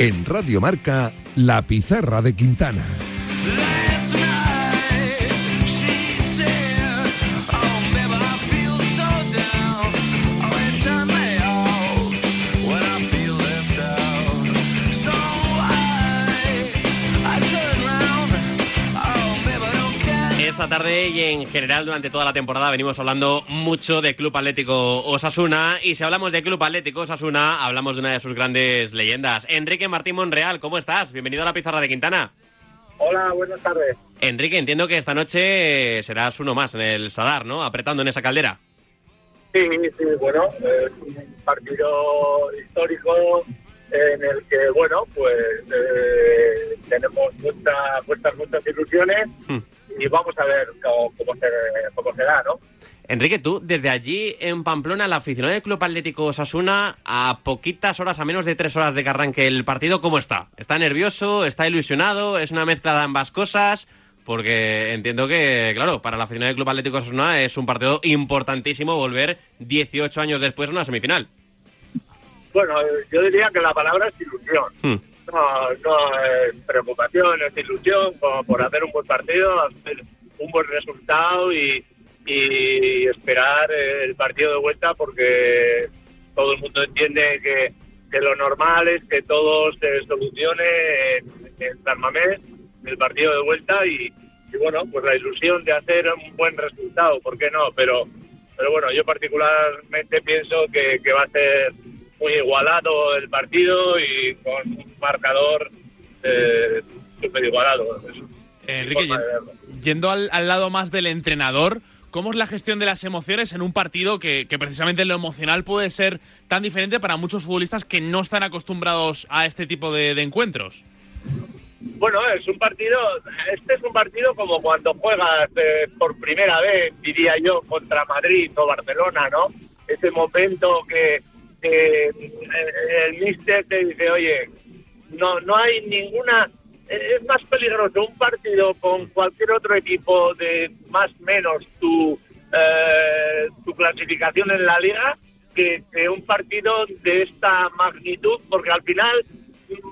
En Radio Marca, La Pizarra de Quintana. Esta tarde y en general durante toda la temporada venimos hablando mucho de Club Atlético Osasuna y si hablamos de Club Atlético Osasuna hablamos de una de sus grandes leyendas. Enrique Martín Monreal, ¿cómo estás? Bienvenido a la pizarra de Quintana. Hola, buenas tardes. Enrique, entiendo que esta noche serás uno más en el Sadar, ¿no? Apretando en esa caldera. Sí, sí, bueno, es un partido histórico en el que, bueno, pues eh, tenemos muchas, muchas, muchas ilusiones Hmm. Y vamos a ver cómo, cómo, se, cómo se da, ¿no? Enrique, tú, desde allí en Pamplona, el aficionado del Club Atlético Osasuna, a poquitas horas, a menos de tres horas de que arranque el partido, ¿cómo está? ¿Está nervioso? ¿Está ilusionado? ¿Es una mezcla de ambas cosas? Porque entiendo que, claro, para el aficionado del Club Atlético Osasuna es un partido importantísimo volver 18 años después a una semifinal. Bueno, yo diría que la palabra es ilusión. Hmm. No, no es preocupación, es ilusión por, por hacer un buen partido, hacer un buen resultado y, y esperar el partido de vuelta porque todo el mundo entiende que, que lo normal es que todo se solucione en, San Mamés, el partido de vuelta y, y bueno, pues la ilusión de hacer un buen resultado, ¿por qué no? Pero, pero bueno, yo particularmente pienso que, que va a ser muy igualado el partido y con un marcador eh, súper igualado. Mi Enrique, yendo al, al lado más del entrenador, ¿cómo es la gestión de las emociones en un partido que, que precisamente en lo emocional puede ser tan diferente para muchos futbolistas que no están acostumbrados a este tipo de, de encuentros? Bueno, es un partido, este es un partido como cuando juegas eh, por primera vez, diría yo, contra Madrid o Barcelona, ¿no? Ese momento que, eh, el míster te dice, oye, no, no hay ninguna... eh, Es más peligroso un partido con cualquier otro equipo de más menos tu, eh, tu clasificación en la liga que, que un partido de esta magnitud, porque al final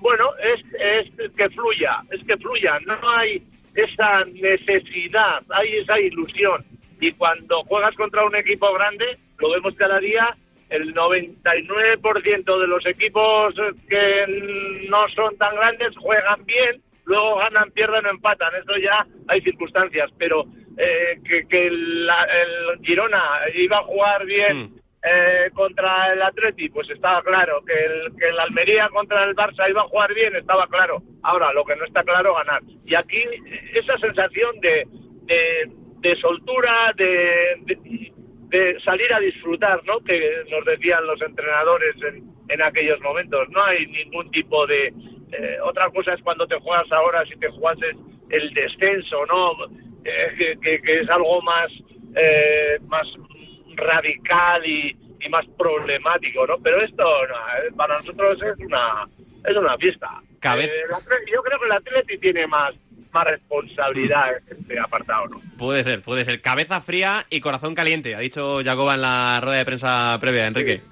bueno, es, es que fluya, es que fluya, no hay esa necesidad, hay esa ilusión. Y cuando juegas contra un equipo grande, lo vemos cada día, el 99% de los equipos que no son tan grandes juegan bien, luego ganan, pierden o empatan, eso ya hay circunstancias, pero eh, que, que la- el Girona iba a jugar bien Mm. eh, contra el Atleti, pues estaba claro. Que el, que el Almería contra el Barça iba a jugar bien, estaba claro. Ahora, lo que no está claro, ganar. Y aquí, esa sensación de, de, de soltura, de, de, de salir a disfrutar, ¿no? Que nos decían los entrenadores en, en aquellos momentos. No hay ningún tipo de... eh, otra cosa es cuando te juegas ahora, si te jugases el descenso, ¿no? Eh, que, que- que es algo más, eh, más radical y, y más problemático, ¿no? Pero esto no, para nosotros es una es una fiesta. Yo creo que el Atleti tiene más más responsabilidad en este apartado, ¿no? Puede ser, puede ser. Cabeza fría y corazón caliente, ha dicho Jacoba en la rueda de prensa previa, Enrique.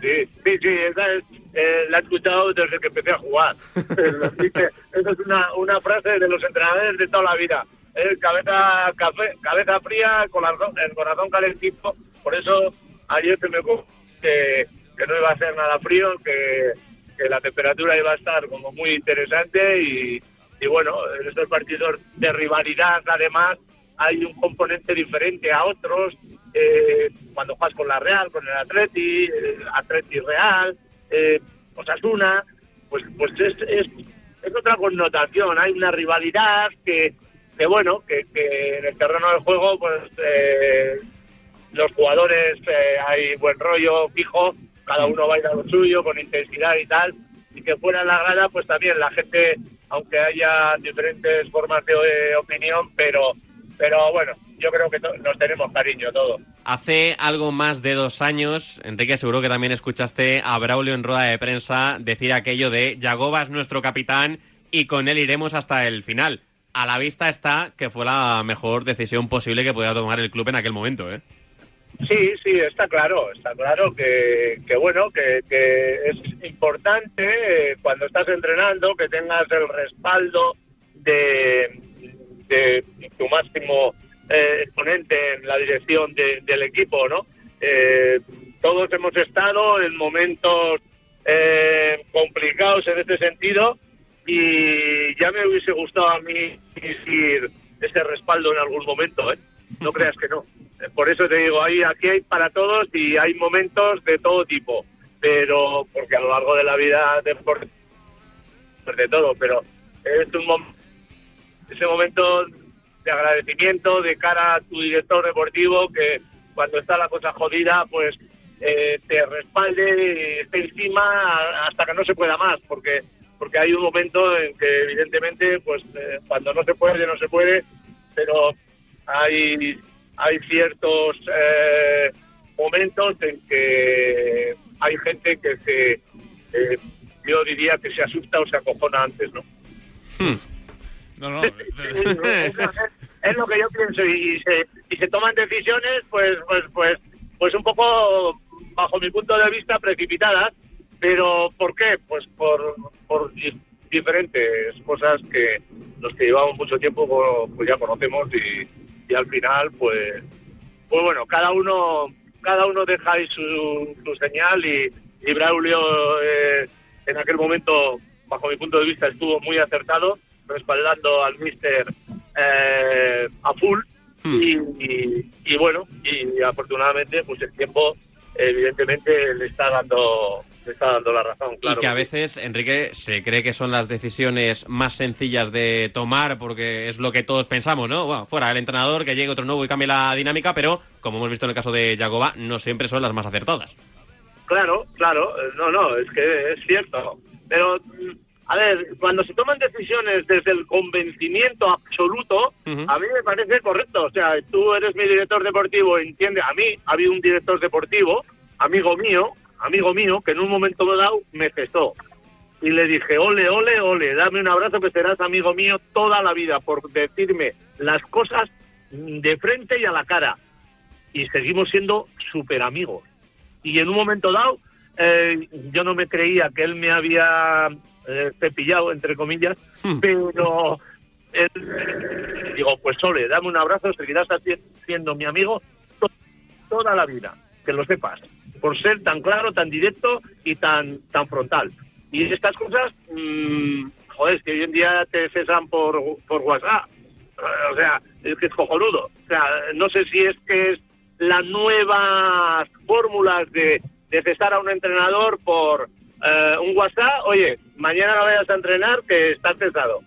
Sí, sí, sí, esa es, eh, la he escuchado desde que empecé a jugar. Esa es una, una frase de los entrenadores de toda la vida. Eh, cabeza café, cabeza fría, corazón, el corazón calentito. Por eso ayer se me que, que no iba a ser nada frío, que, que la temperatura iba a estar como muy interesante y, y bueno, en estos partidos de rivalidad además hay un componente diferente a otros. eh, cuando juegas con la Real, con el Atleti, eh, Atleti Real, eh, Osasuna, pues, pues es, es, es otra connotación. Hay una rivalidad que, que bueno, que, que en el terreno del juego, pues eh, los jugadores eh, hay buen rollo fijo, cada uno baila lo suyo con intensidad y tal, y que fuera en la grada, pues también la gente, aunque haya diferentes formas de eh, opinión, pero, pero bueno, yo creo que nos tenemos cariño todos. Hace algo más de dos años, Enrique, seguro que también escuchaste a Braulio en rueda de prensa decir aquello de Yagoba es nuestro capitán y con él iremos hasta el final. A la vista está que fue la mejor decisión posible que podía tomar el club en aquel momento, ¿eh? Sí, sí, está claro, está claro que, que bueno, que, que es importante eh, cuando estás entrenando que tengas el respaldo de, de tu máximo eh, exponente en la dirección de- del equipo, ¿no? Eh, todos hemos estado en momentos eh, complicados en este sentido y ya me hubiese gustado a mí decir ese respaldo en algún momento, ¿eh? No creas que no. Por eso te digo, ahí, aquí hay para todos y hay momentos de todo tipo, pero porque a lo largo de la vida de, de todo, pero es un mom- ese momento de agradecimiento de cara a tu director deportivo que cuando está la cosa jodida, pues eh, te respalde, esté encima hasta que no se pueda más, porque porque hay un momento en que evidentemente, pues eh, cuando no se puede, no se puede, pero hay hay ciertos eh, momentos en que hay gente que se, eh, yo diría que se asusta o se acojona antes, ¿no? No, no. es, lo que yo pienso y, se y se toman decisiones pues pues pues pues un poco bajo mi punto de vista precipitadas pero ¿por qué? pues por por di- diferentes cosas que los que llevamos mucho tiempo pues ya conocemos y, y al final pues pues bueno cada uno cada uno deja ahí su, su señal y, y Braulio eh, en aquel momento bajo mi punto de vista estuvo muy acertado respaldando al míster eh, a full. Y, y- y bueno y afortunadamente pues el tiempo evidentemente le está dando está dando la razón claro y que a veces, Enrique, se cree que son las decisiones más sencillas de tomar porque es lo que todos pensamos, ¿no? Bueno, fuera el entrenador, que llegue otro nuevo y cambie la dinámica, pero como hemos visto en el caso de Jagoba, no siempre son las más acertadas. Claro, claro, no, no, es que es cierto. Pero, a ver, cuando se toman decisiones desde el convencimiento absoluto, Ujú. a mí me parece correcto. O sea, tú eres mi director deportivo, entiende, a mí ha habido un director deportivo, amigo mío, amigo mío, que en un momento dado me cesó. Y le dije, ole, ole, ole, dame un abrazo que serás amigo mío toda la vida por decirme las cosas de frente y a la cara. Y seguimos siendo súper amigos y en un momento dado eh, yo no me creía que él me había eh, cepillado entre comillas Hmm. pero él- digo pues Sole dame un abrazo seguirás siendo mi amigo to- toda la vida que lo sepas por ser tan claro tan directo y tan tan frontal y estas cosas mm, joder es que hoy en día te cesan por por WhatsApp o sea, es que es cojonudo. O sea, no sé si es que es las nuevas fórmulas de, de cesar a un entrenador por eh, un WhatsApp. Oye, mañana no vayas a entrenar que estás cesado.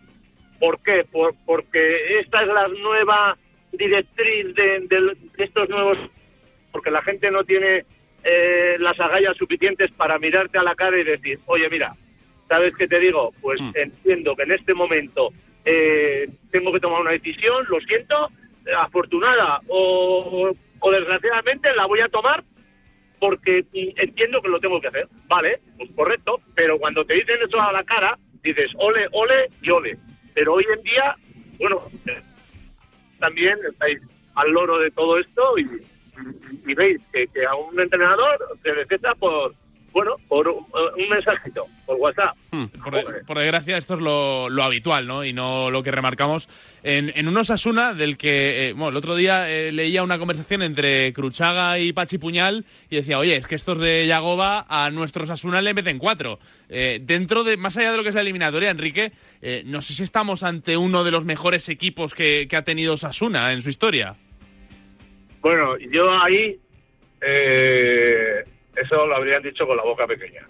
¿Por qué? Por, porque esta es la nueva directriz de, de estos nuevos... Porque la gente no tiene eh, las agallas suficientes para mirarte a la cara y decir, oye, mira, ¿sabes qué te digo? Pues Mm. entiendo que en este momento eh, tengo que tomar una decisión, lo siento, afortunada o, o desgraciadamente la voy a tomar porque entiendo que lo tengo que hacer. Vale, pues correcto, pero cuando te dicen eso a la cara, dices ole, ole y ole. Pero hoy en día, bueno, también estáis al loro de todo esto y, y- veis que, que a un entrenador se le cesa por, bueno, por un, un mensajito, por WhatsApp. Hmm. Por, de- por desgracia, esto es lo, lo habitual, ¿no? Y no lo que remarcamos. En, en un Osasuna del que, eh, bueno, el otro día eh, leía una conversación entre Cruchaga y Pachi Puñal y decía, oye, es que estos de Yagoba a nuestros Osasuna le meten cuatro. Eh, dentro de, más allá de lo que es la eliminatoria, Enrique, eh, no sé si estamos ante uno de los mejores equipos que, que ha tenido Osasuna en su historia. Bueno, yo ahí eh, eso lo habrían dicho con la boca pequeña.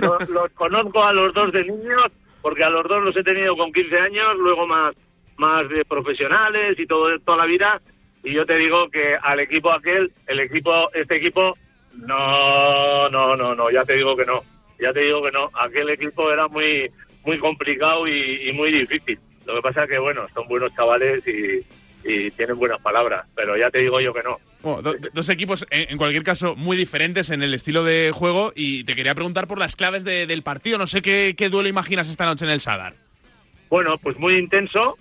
Los, los conozco a los dos de niños porque a los dos los he tenido con 15 años, luego más más de profesionales y todo toda la vida y yo te digo que al equipo aquel, el equipo este equipo no no no no, ya te digo que no. Ya te digo que no, aquel equipo era muy muy complicado y, y muy difícil. Lo que pasa es que bueno, son buenos chavales y, y tienen buenas palabras, pero ya te digo yo que no. Bueno, do- dos equipos, en, en cualquier caso, muy diferentes en el estilo de juego. Y te quería preguntar por las claves de- del partido. No sé qué, qué duelo imaginas esta noche en el Sadar. Bueno, pues muy intenso.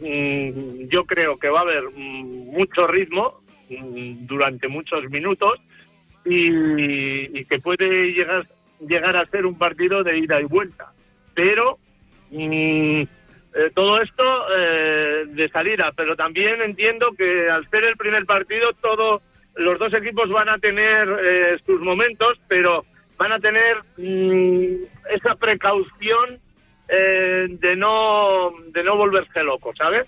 Mm, Yo creo que va a haber mm, mucho ritmo, mm, durante muchos minutos y, y que puede llegar llegar a ser un partido de ida y vuelta. Pero eh, todo esto eh, de salida, pero también entiendo que al ser el primer partido, todos los dos equipos van a tener eh, sus momentos, pero van a tener mm, esa precaución eh, de no de no volverse locos, ¿sabes?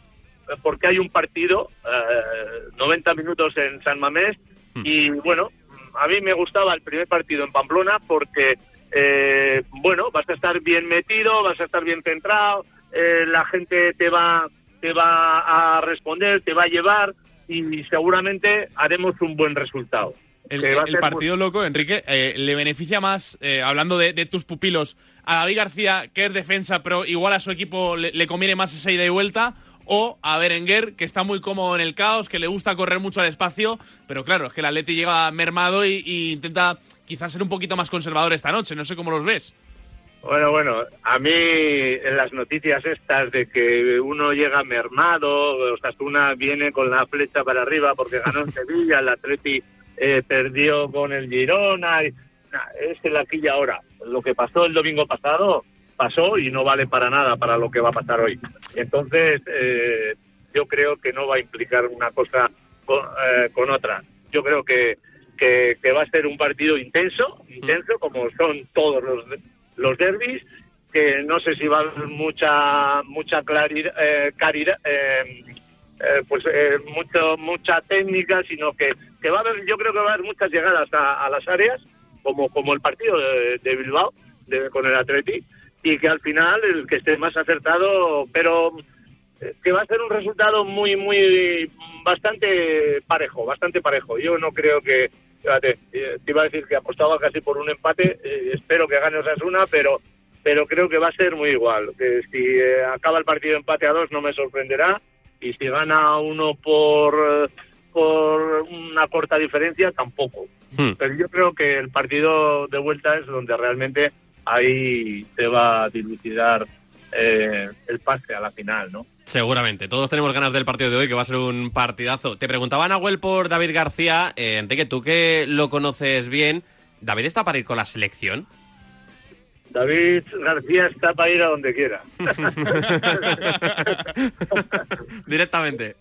Porque hay un partido, eh, 90 minutos en San Mamés, y bueno, a mí me gustaba el primer partido en Pamplona porque, eh, bueno, vas a estar bien metido, vas a estar bien centrado, eh, la gente te va, te va a responder, te va a llevar y seguramente haremos un buen resultado. El, partido loco, Enrique, eh, ¿le beneficia más, eh, hablando de, de tus pupilos, a David García, que es defensa, pero igual a su equipo le, le conviene más esa ida y vuelta? O a Berenguer, que está muy cómodo en el caos, que le gusta correr mucho al espacio, pero claro, es que el Atleti llega mermado y, y intenta quizás ser un poquito más conservador esta noche. No sé cómo los ves. Bueno, bueno, a mí en las noticias estas de que uno llega mermado, Osasuna viene con la flecha para arriba porque ganó en Sevilla, el Atleti eh, perdió con el Girona, y, nah, es el aquí y ahora. Lo que pasó el domingo pasado pasó y no vale para nada para lo que va a pasar hoy. Entonces, eh, yo creo que no va a implicar una cosa con, eh, con otra. Yo creo que, que, que va a ser un partido intenso, intenso como son todos los los derbis, que no sé si va a haber mucha mucha claridad, eh, eh, eh, pues eh, mucho, mucha técnica, sino que, que va a haber, yo creo que va a haber muchas llegadas a, a las áreas, como, como el partido de, de Bilbao de- con el Atleti, y que al final el que esté más acertado, pero eh, que va a ser un resultado muy, muy, bastante parejo, bastante parejo. Yo no creo que, fíjate, eh, te iba a decir que apostaba casi por un empate, eh, espero que gane Osasuna, pero, pero creo que va a ser muy igual. Que si eh, acaba el partido empate a dos no me sorprenderá, y si gana uno por, por una corta diferencia tampoco. Hmm. Pero yo creo que el partido de vuelta es donde realmente ahí se va a dilucidar eh, el pase a la final, ¿no? Seguramente. Todos tenemos ganas del partido de hoy, que va a ser un partidazo. Te preguntaba Nahuel por David García. Eh, Enrique, tú que lo conoces bien, ¿David está para ir con la selección? David García está para ir a donde quiera. Directamente.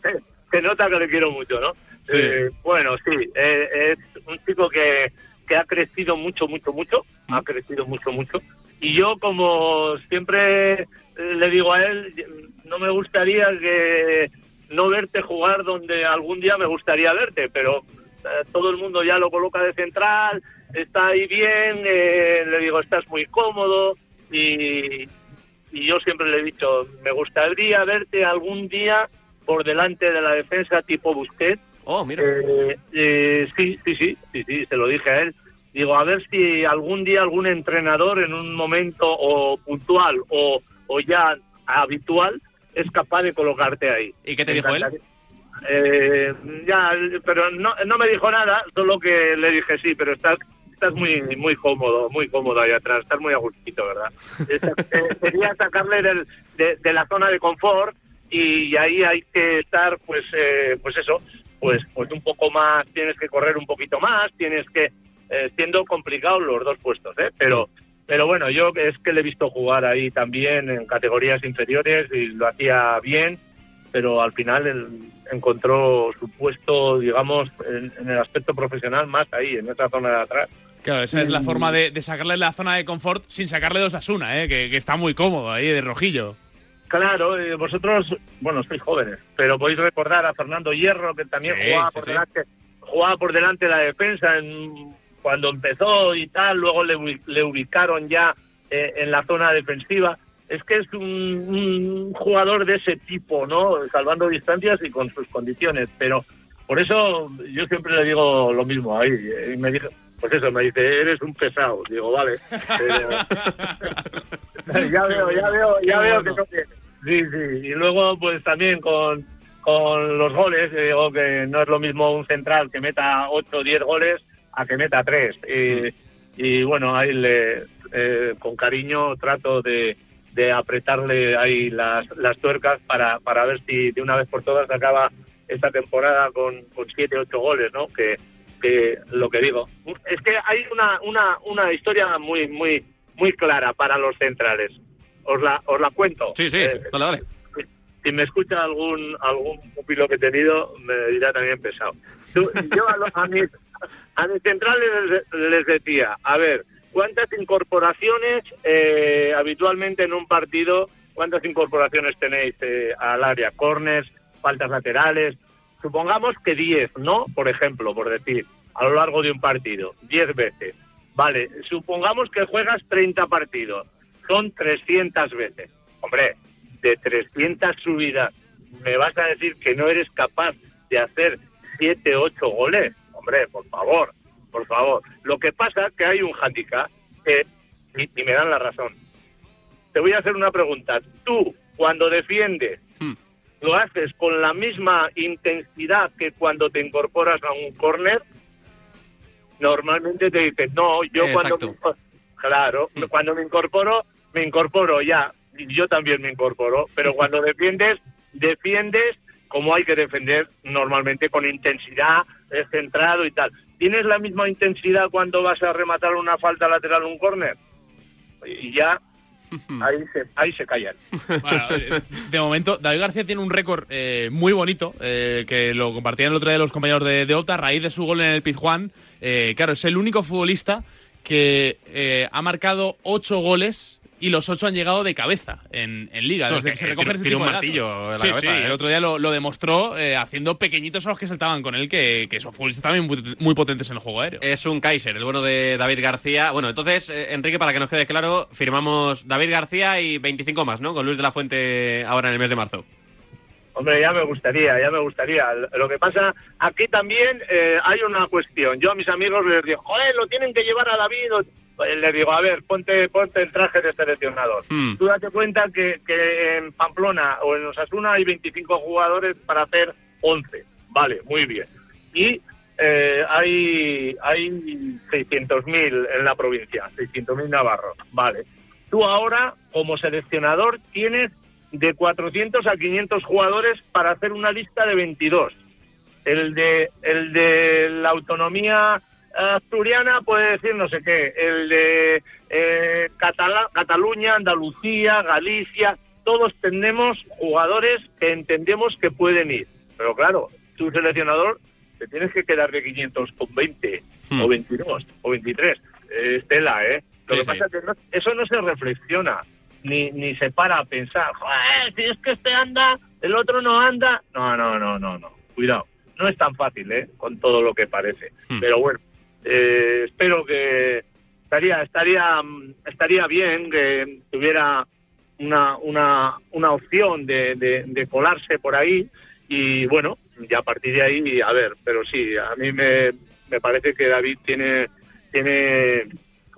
Se nota que le quiero mucho, ¿no? Sí. Eh, bueno, sí, eh, es un chico que, que ha crecido mucho, mucho, mucho, ha crecido mucho, mucho. Y yo, como siempre eh, le digo a él, no me gustaría que no verte jugar donde algún día me gustaría verte, pero eh, todo el mundo ya lo coloca de central, está ahí bien, eh, le digo, estás muy cómodo y, y yo siempre le he dicho, me gustaría verte algún día por delante de la defensa tipo Busquets. Oh, mira. Eh, eh, sí, sí, sí, sí, sí, se lo dije a él. Digo, a ver si algún día algún entrenador en un momento o puntual o, o ya habitual es capaz de colocarte ahí. ¿Y qué te dijo él? Eh, ya, pero no, no me dijo nada, solo que le dije sí, pero estás estás muy muy cómodo, muy cómodo ahí atrás, estás muy a gustito, ¿verdad? Es- eh, Sería sacarle del- de, de la zona de confort y ahí hay que estar, pues, eh, pues eso, pues, pues un poco más, tienes que correr un poquito más, tienes que, eh, siendo complicados los dos puestos, ¿eh? Pero, pero bueno, yo es que le he visto jugar ahí también en categorías inferiores y lo hacía bien, pero al final él encontró su puesto, digamos, en, en el aspecto profesional más ahí, en esa zona de atrás. Claro, esa es la forma de, de sacarle la zona de confort sin sacarle dos Asuna, ¿eh? que, que está muy cómodo ahí de rojillo. Claro, eh, vosotros, bueno, sois jóvenes, pero podéis recordar a Fernando Hierro, que también Sí, jugaba, sí, por sí. delante, jugaba por delante de la defensa en- cuando empezó y tal, luego le, le ubicaron ya eh, en la zona defensiva. Es que es un, un jugador de ese tipo, ¿no? Salvando distancias y con sus condiciones, pero por eso yo siempre le digo lo mismo ahí. eh, Y me dijo, pues eso, me dice, eres un pesado. Digo, vale. pero- ya veo, ya veo, ya veo que no tiene. Sí, sí. Y luego, pues también con, con los goles, digo que no es lo mismo un central que meta 8 o 10 goles a que meta 3. Y, y bueno, ahí le, eh, con cariño trato de, de apretarle ahí las, las tuercas para, para ver si de una vez por todas acaba esta temporada con, con siete, ocho goles, ¿no? Que, que lo que digo. Es que hay una, una, una historia muy, muy, muy clara para los centrales. Os la, os la cuento. Sí, sí, Eh, dale, dale. si me escucha algún algún pupilo que he tenido, me dirá también pesado. Tú- yo a, lo- a mis, a mis centrales les, les decía, a ver, ¿cuántas incorporaciones eh, habitualmente en un partido, cuántas incorporaciones tenéis eh, al área? Corners, faltas laterales. Supongamos que 10, ¿no? Por ejemplo, por decir, a lo largo de un partido, 10 veces. Vale, supongamos que juegas 30 partidos, son 300 veces. Hombre, de 300 subidas, ¿me vas a decir que no eres capaz de hacer 7, 8 goles? Hombre, por favor, por favor. Lo que pasa que hay un handicap que, y, y me dan la razón. Te voy a hacer una pregunta. Tú, cuando defiendes, Hmm. ¿lo haces con la misma intensidad que cuando te incorporas a un córner? Normalmente te dicen, no, yo cuando... Me Claro, Hmm. cuando me incorporo, me incorporo ya. Yo también me incorporo. Pero cuando defiendes, defiendes como hay que defender normalmente, con intensidad, eh, centrado y tal. ¿Tienes la misma intensidad cuando vas a rematar una falta lateral o un córner? Y ya ahí se, ahí se callan. Bueno, eh, de momento, David García tiene un récord eh, muy bonito, eh, que lo compartían el otro día los compañeros de, de Opta, a raíz de su gol en el Pizjuán. Eh, claro, es el único futbolista que eh, ha marcado ocho goles y los ocho han llegado de cabeza en, en Liga. No, desde es que que se recogen tiene- ese tiene tipo un de martillo en la Sí, cabeza, sí, ¿eh? el otro día lo, lo demostró eh, haciendo pequeñitos a los que saltaban con él, que, que son futbolistas también muy, muy potentes en el juego aéreo. Es un Kaiser, el bueno de David García. Bueno, entonces, eh, Enrique, para que nos quede claro, firmamos David García y 25 más, ¿no? Con Luis de la Fuente ahora en el mes de marzo. Hombre, ya me gustaría, ya me gustaría. Lo que pasa, aquí también eh, hay una cuestión. Yo a mis amigos les digo, joder, lo tienen que llevar a David. Les digo, a ver, ponte, ponte el traje de seleccionador. Hmm. Tú date cuenta que, que en Pamplona o en Osasuna hay 25 jugadores para hacer 11. Vale, muy bien. Y eh, hay, hay 600.000 en la provincia, 600.000 navarros. Vale. Tú ahora, como seleccionador, tienes de 400 a 500 jugadores para hacer una lista de 22. El de, el de la autonomía asturiana puede decir no sé qué. El de eh, Catala- Cataluña, Andalucía, Galicia, todos tenemos jugadores que entendemos que pueden ir. Pero claro, tu seleccionador te tienes que quedar de 500 con 20 Hmm. o 22 o 23. Eh, Estela, ¿eh? Lo Sí, que pasa es que no- eso no se reflexiona ni, ni se para a pensar, "Joder, si es que este anda, el otro no anda. No, no, no, no, no. Cuidado. No es tan fácil, ¿eh? Con todo lo que parece. Hmm. Pero bueno, eh, espero que estaría, estaría, estaría bien que tuviera una, una, una opción de, de, de colarse por ahí y bueno, ya a partir de ahí, a ver, pero sí, a mí me, me parece que David tiene, tiene,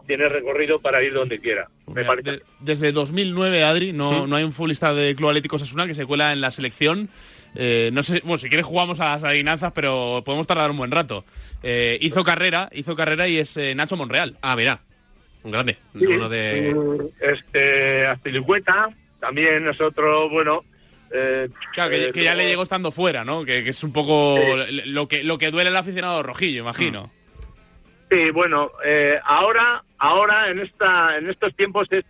tiene recorrido para ir donde quiera. Me parece. de- desde 2009, Adri, no, ¿Mm? no hay un futbolista de Club Atlético Sasuna que se cuela en la selección. Eh, no sé, bueno, si quieres jugamos a las adivinanzas, pero podemos tardar un buen rato. Eh, hizo carrera, hizo carrera y es eh, Nacho Monreal. Ah, mira, un grande. Sí, Uno de... Este, Azpilicueta también es otro, bueno. eh, Claro, que, eh, que ya le llegó estando fuera, ¿no? Que, que es un poco lo, que, lo que duele al aficionado rojillo, imagino. Sí, bueno, eh, ahora, ahora en esta, en estos tiempos es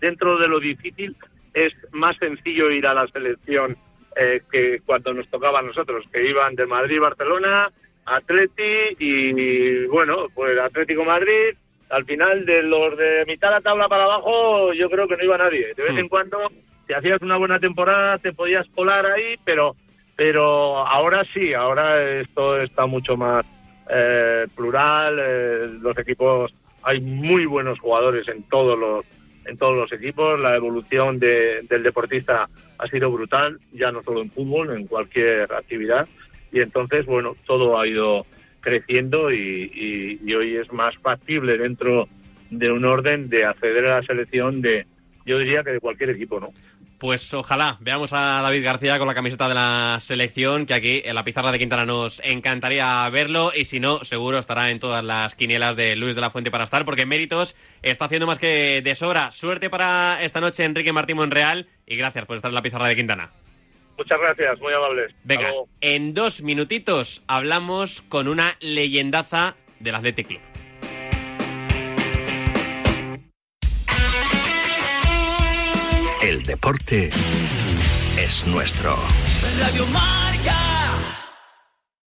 dentro de lo difícil es más sencillo ir a la selección eh, que cuando nos tocaba a nosotros, que iban de Madrid, Barcelona, Atleti y bueno, pues Atlético Madrid. Al final de los de mitad de la tabla para abajo, yo creo que no iba nadie. De vez en cuando, si hacías una buena temporada, te podías colar ahí, pero pero ahora sí, ahora esto está mucho más eh, plural, eh, los equipos, hay muy buenos jugadores en todos los en todos los equipos, la evolución de- del deportista ha sido brutal, ya no solo en fútbol, en cualquier actividad, y entonces, bueno, todo ha ido creciendo y, y- y hoy es más factible dentro de un orden de acceder a la selección de, yo diría que de cualquier equipo, ¿no? Pues ojalá veamos a David García con la camiseta de la selección, que aquí en la pizarra de Quintana nos encantaría verlo y si no, seguro estará en todas las quinielas de Luis de la Fuente para estar, porque en méritos está haciendo más que de sobra. Suerte para esta noche Enrique Martín Monreal y gracias por estar en la pizarra de Quintana. Muchas gracias, muy amables. Venga, en dos minutitos hablamos con una leyendaza del Athletic Club. Deporte es nuestro. Radio.